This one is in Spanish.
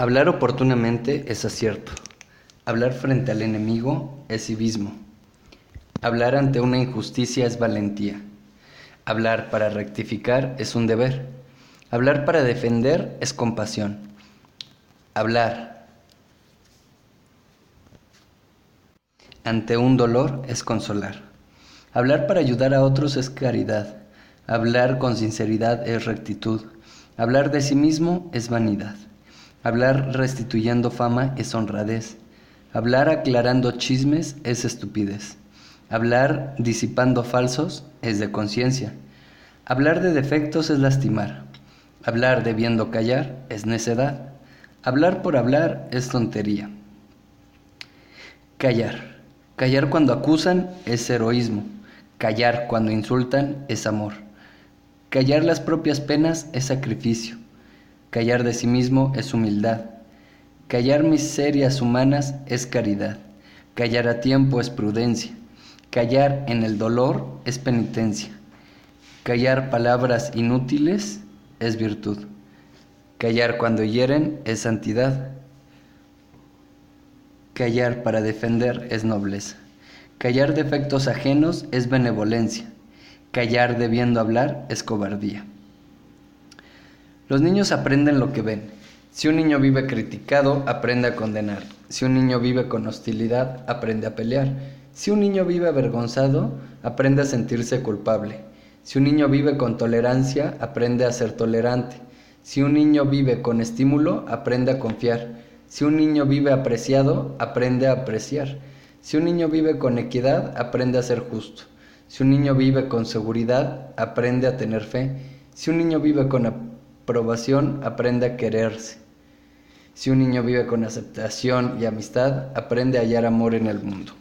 Hablar oportunamente es acierto. Hablar frente al enemigo es civismo. Hablar ante una injusticia es valentía. Hablar para rectificar es un deber. Hablar para defender es compasión. Hablar ante un dolor es consolar. Hablar para ayudar a otros es caridad. Hablar con sinceridad es rectitud. Hablar de sí mismo es vanidad. Hablar restituyendo fama es honradez. Hablar aclarando chismes es estupidez. Hablar disipando falsos es de conciencia. Hablar de defectos es lastimar. Hablar debiendo callar es necedad. Hablar por hablar es tontería. Callar. Callar cuando acusan es heroísmo. Callar cuando insultan es amor. Callar las propias penas es sacrificio. Callar de sí mismo es humildad. Callar miserias humanas es caridad. Callar a tiempo es prudencia. Callar en el dolor es penitencia. Callar palabras inútiles es virtud. Callar cuando hieren es santidad. Callar para defender es nobleza. Callar defectos ajenos es benevolencia. Callar debiendo hablar es cobardía. Los niños aprenden lo que ven. Si un niño vive criticado, aprende a condenar. Si un niño vive con hostilidad, aprende a pelear. Si un niño vive avergonzado, aprende a sentirse culpable. Si un niño vive con tolerancia, aprende a ser tolerante. Si un niño vive con estímulo, aprende a confiar. Si un niño vive apreciado, aprende a apreciar. Si un niño vive con equidad, aprende a ser justo. Si un niño vive con seguridad, aprende a tener fe. Si un niño vive con aprobación, aprende a quererse. Si un niño vive con aceptación y amistad, aprende a hallar amor en el mundo.